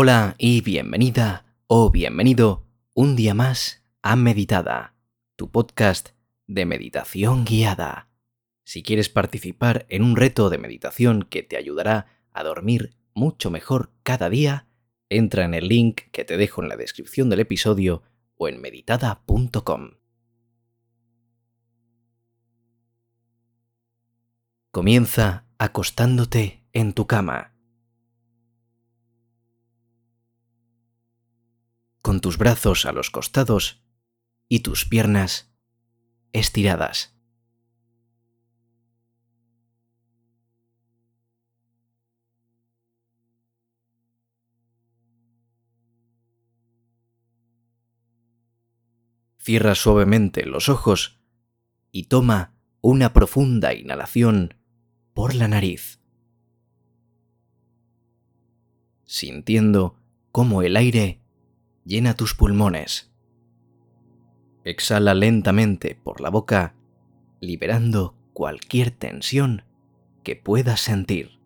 Hola y bienvenida o bienvenido un día más a Meditada, tu podcast de meditación guiada. Si quieres participar en un reto de meditación que te ayudará a dormir mucho mejor cada día, entra en el link que te dejo en la descripción del episodio o en meditada.com. Comienza acostándote en tu cama. Con tus brazos a los costados y tus piernas estiradas. Cierra suavemente los ojos y toma una profunda inhalación por la nariz, sintiendo cómo el aire llena tus pulmones. Exhala lentamente por la boca, liberando cualquier tensión que puedas sentir.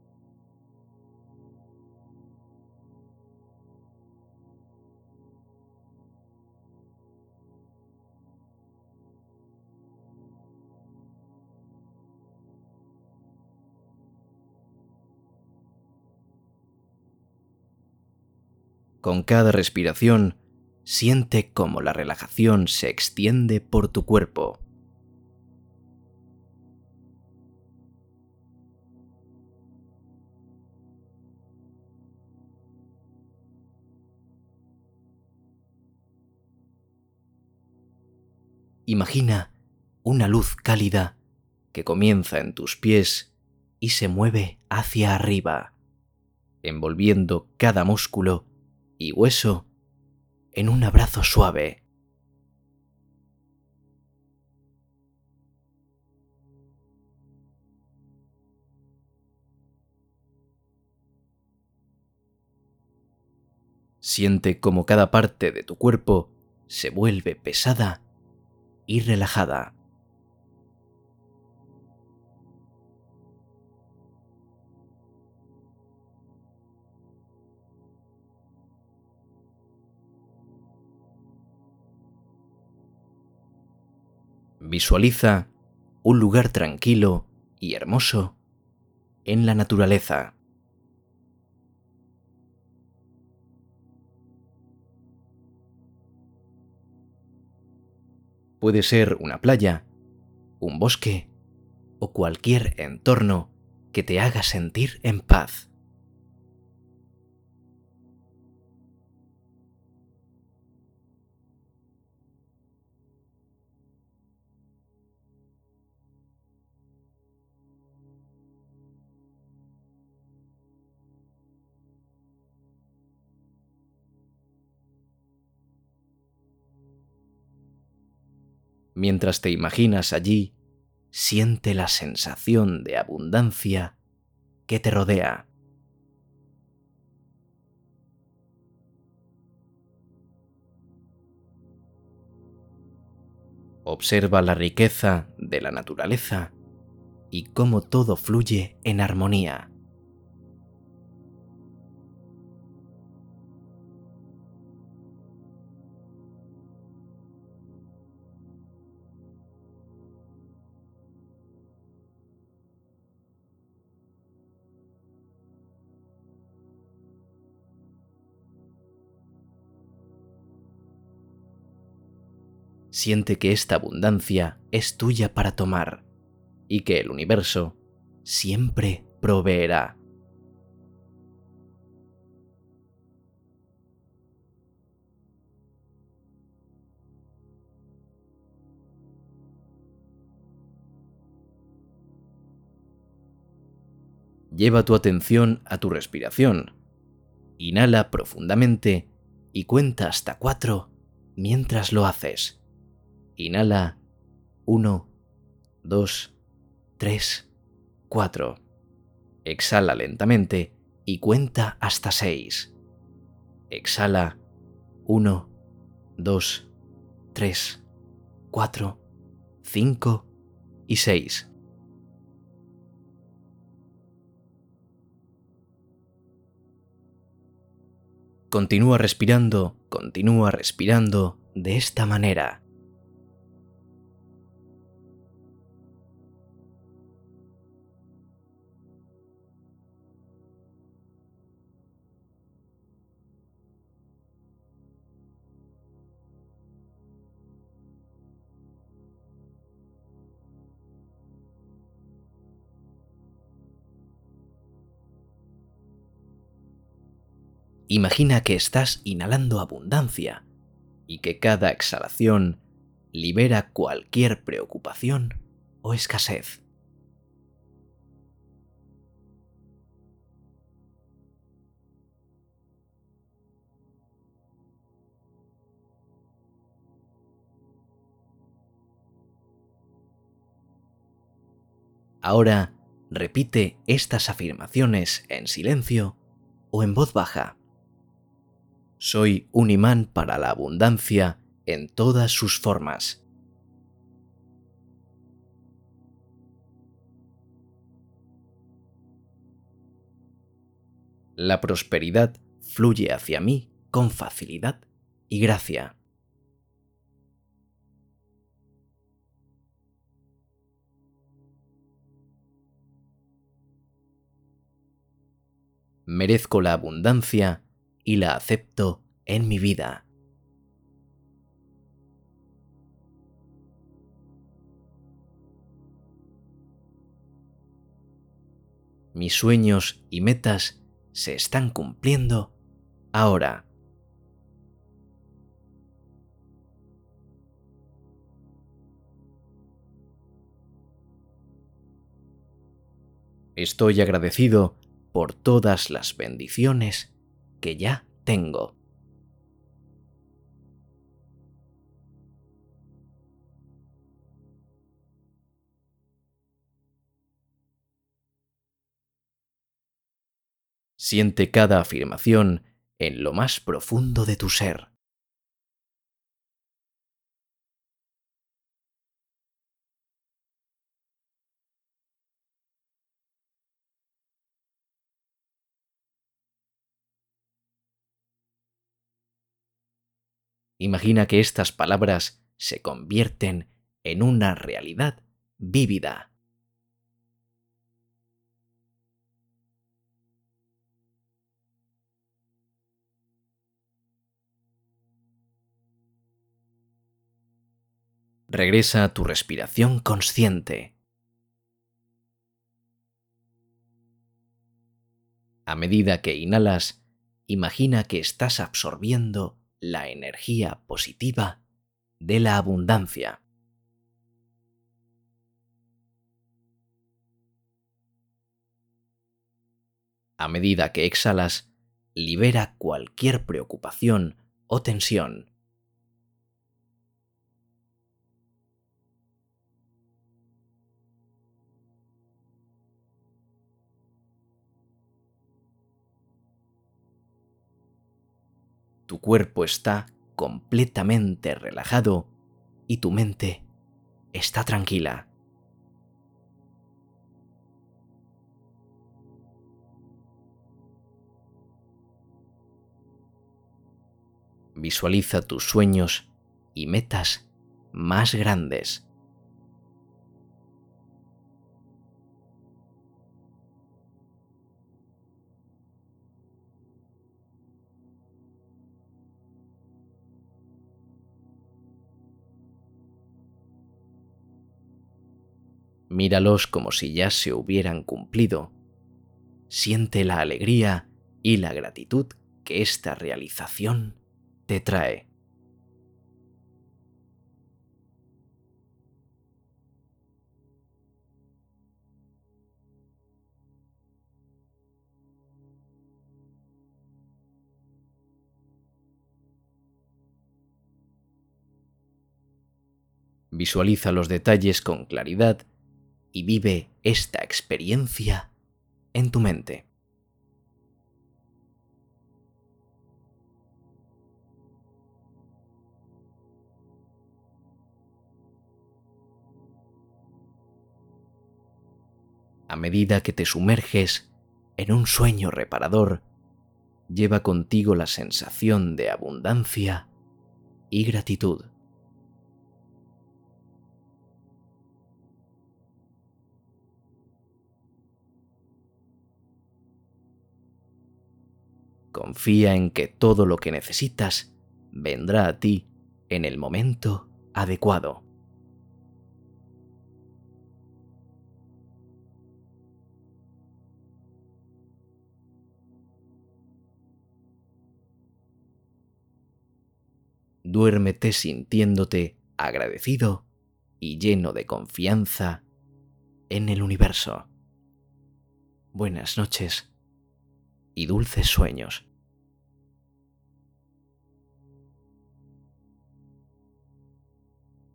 Con cada respiración, siente cómo la relajación se extiende por tu cuerpo. Imagina una luz cálida que comienza en tus pies y se mueve hacia arriba, envolviendo cada músculo y hueso en un abrazo suave. Siente como cada parte de tu cuerpo se vuelve pesada y relajada. Visualiza un lugar tranquilo y hermoso en la naturaleza. Puede ser una playa, un bosque o cualquier entorno que te haga sentir en paz. Mientras te imaginas allí, siente la sensación de abundancia que te rodea. Observa la riqueza de la naturaleza y cómo todo fluye en armonía. Siente que esta abundancia es tuya para tomar y que el universo siempre proveerá. Lleva tu atención a tu respiración. Inhala profundamente y cuenta hasta cuatro mientras lo haces. Inhala 1, 2, 3, 4. Exhala lentamente y cuenta hasta 6. Exhala 1, 2, 3, 4, 5 y 6. Continúa respirando, continúa respirando de esta manera. Imagina que estás inhalando abundancia y que cada exhalación libera cualquier preocupación o escasez. Ahora repite estas afirmaciones en silencio o en voz baja. Soy un imán para la abundancia en todas sus formas. La prosperidad fluye hacia mí con facilidad y gracia. Merezco la abundancia y la acepto en mi vida. Mis sueños y metas se están cumpliendo ahora. Estoy agradecido por todas las bendiciones que ya tengo. Siente cada afirmación en lo más profundo de tu ser. Imagina que estas palabras se convierten en una realidad vívida. Regresa a tu respiración consciente. A medida que inhalas, imagina que estás absorbiendo la energía positiva de la abundancia. A medida que exhalas, libera cualquier preocupación o tensión. Tu cuerpo está completamente relajado y tu mente está tranquila. Visualiza tus sueños y metas más grandes. Míralos como si ya se hubieran cumplido. Siente la alegría y la gratitud que esta realización te trae. Visualiza los detalles con claridad y vive esta experiencia en tu mente. A medida que te sumerges en un sueño reparador, lleva contigo la sensación de abundancia y gratitud. Confía en que todo lo que necesitas vendrá a ti en el momento adecuado. Duérmete sintiéndote agradecido y lleno de confianza en el universo. Buenas noches y dulces sueños.